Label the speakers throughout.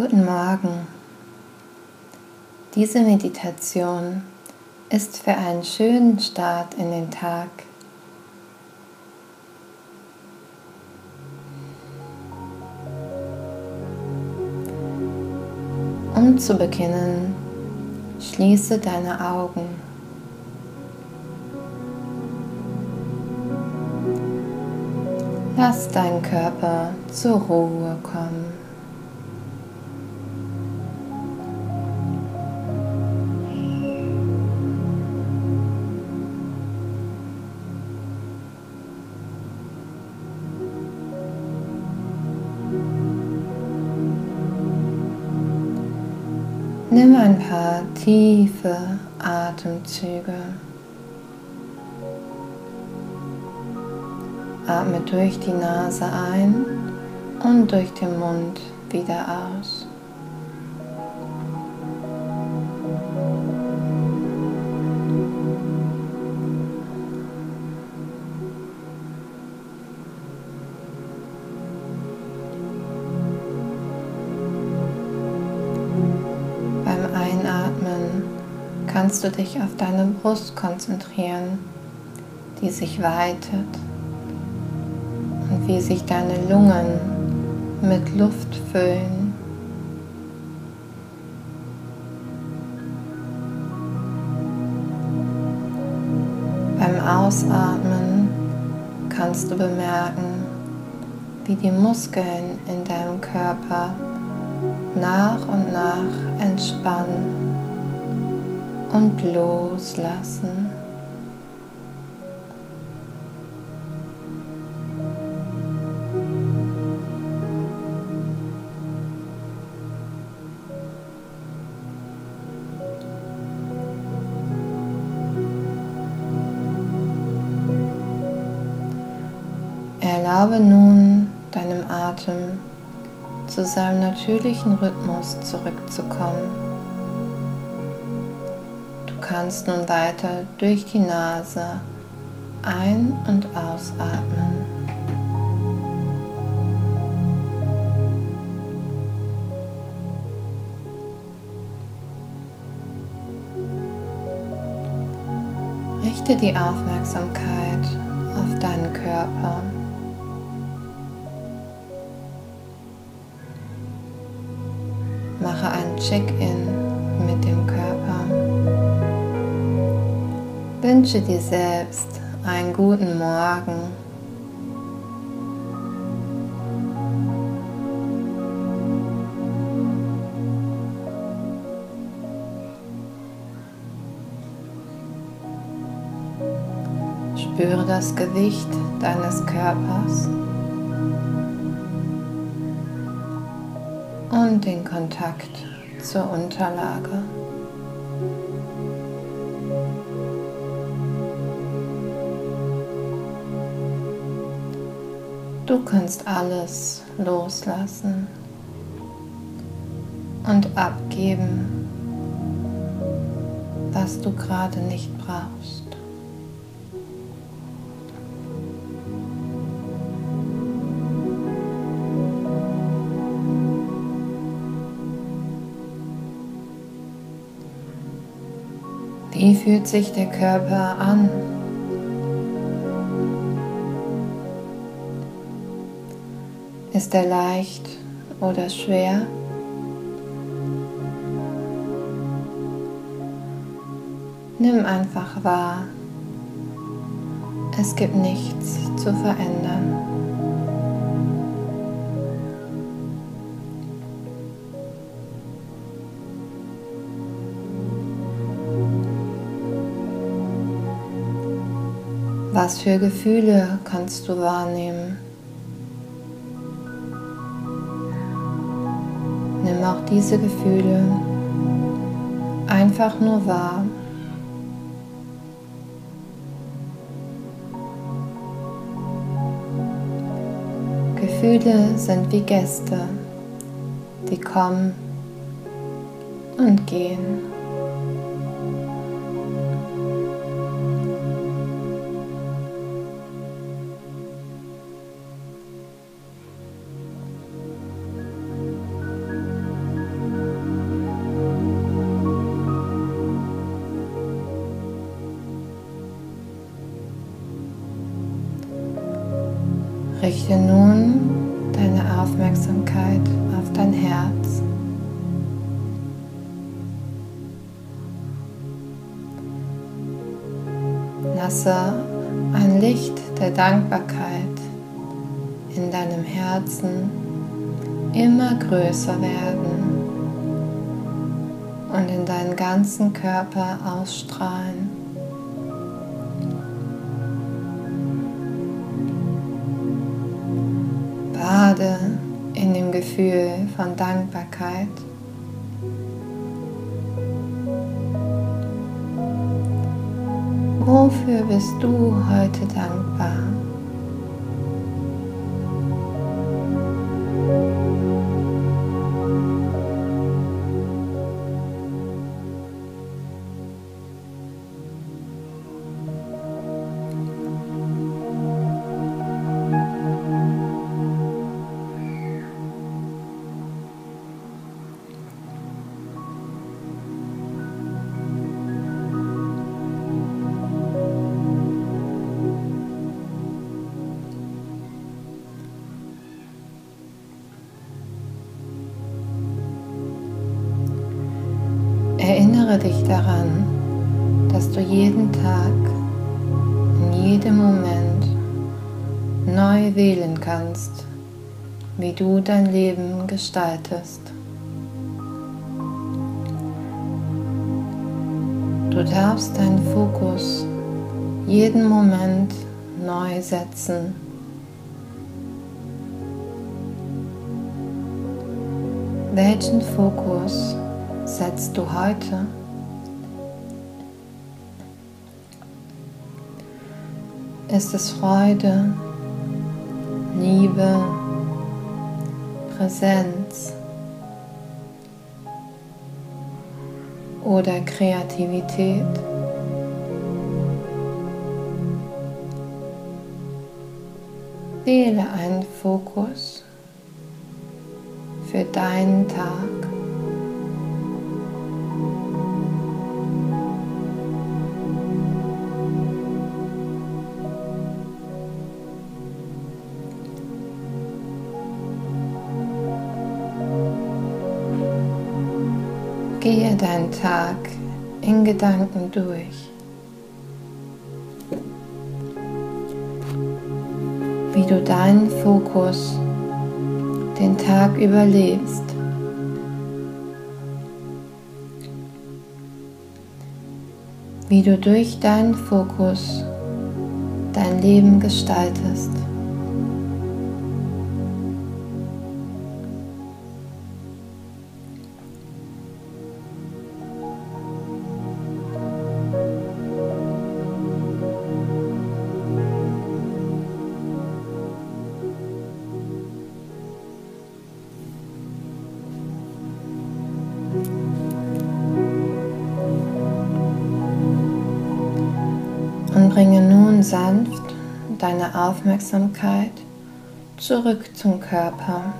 Speaker 1: Guten Morgen. Diese Meditation ist für einen schönen Start in den Tag. Um zu beginnen, schließe deine Augen. Lass deinen Körper zur Ruhe kommen. Nimm ein paar tiefe Atemzüge. Atme durch die Nase ein und durch den Mund wieder aus. Kannst du dich auf deine Brust konzentrieren, die sich weitet und wie sich deine Lungen mit Luft füllen. Beim Ausatmen kannst du bemerken, wie die Muskeln in deinem Körper nach und nach entspannen und loslassen. Erlaube nun deinem Atem zu seinem natürlichen Rhythmus zurückzukommen. Du kannst nun weiter durch die Nase ein- und ausatmen. Richte die Aufmerksamkeit auf deinen Körper. Mache ein Check-in mit dem Körper. Wünsche dir selbst einen guten Morgen. Spüre das Gewicht deines Körpers. und den Kontakt zur Unterlage. Du kannst alles loslassen und abgeben, was du gerade nicht brauchst. Wie fühlt sich der Körper an? Ist er leicht oder schwer? Nimm einfach wahr. Es gibt nichts zu verändern. Was für Gefühle kannst du wahrnehmen? Auch diese Gefühle einfach nur wahr. Gefühle sind wie Gäste, die kommen und gehen. Richte nun deine Aufmerksamkeit auf dein Herz. Lasse ein Licht der Dankbarkeit in deinem Herzen immer größer werden und in deinen ganzen Körper ausstrahlen. Bade in dem Gefühl von Dankbarkeit. Wofür bist du heute dankbar? Erinnere dich daran, dass du jeden Tag, in jedem Moment neu wählen kannst, wie du dein Leben gestaltest. Du darfst deinen Fokus jeden Moment neu setzen. Welchen Fokus setzt du heute? Ist es Freude, Liebe, Präsenz oder Kreativität? Wähle einen Fokus für deinen Tag. Gehe deinen Tag in Gedanken durch. Wie du deinen Fokus den Tag überlebst. Wie du durch deinen Fokus dein Leben gestaltest. Bringe nun sanft deine Aufmerksamkeit zurück zum Körper.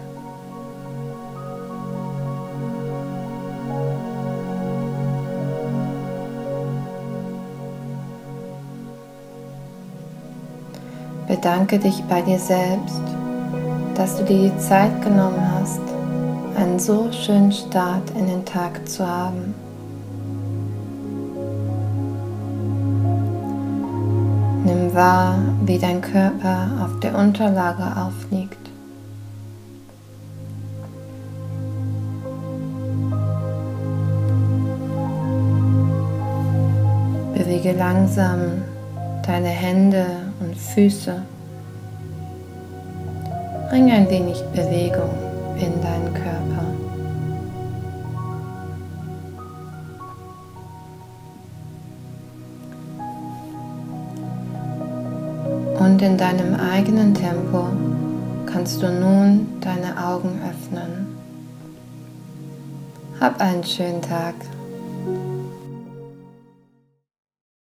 Speaker 1: Bedanke dich bei dir selbst, dass du dir die Zeit genommen hast, einen so schönen Start in den Tag zu haben. Nimm wahr, wie dein Körper auf der Unterlage aufliegt. Bewege langsam deine Hände und Füße. Bring ein wenig Bewegung in deinen Körper. Und in deinem eigenen Tempo kannst du nun deine Augen öffnen. Hab einen schönen Tag.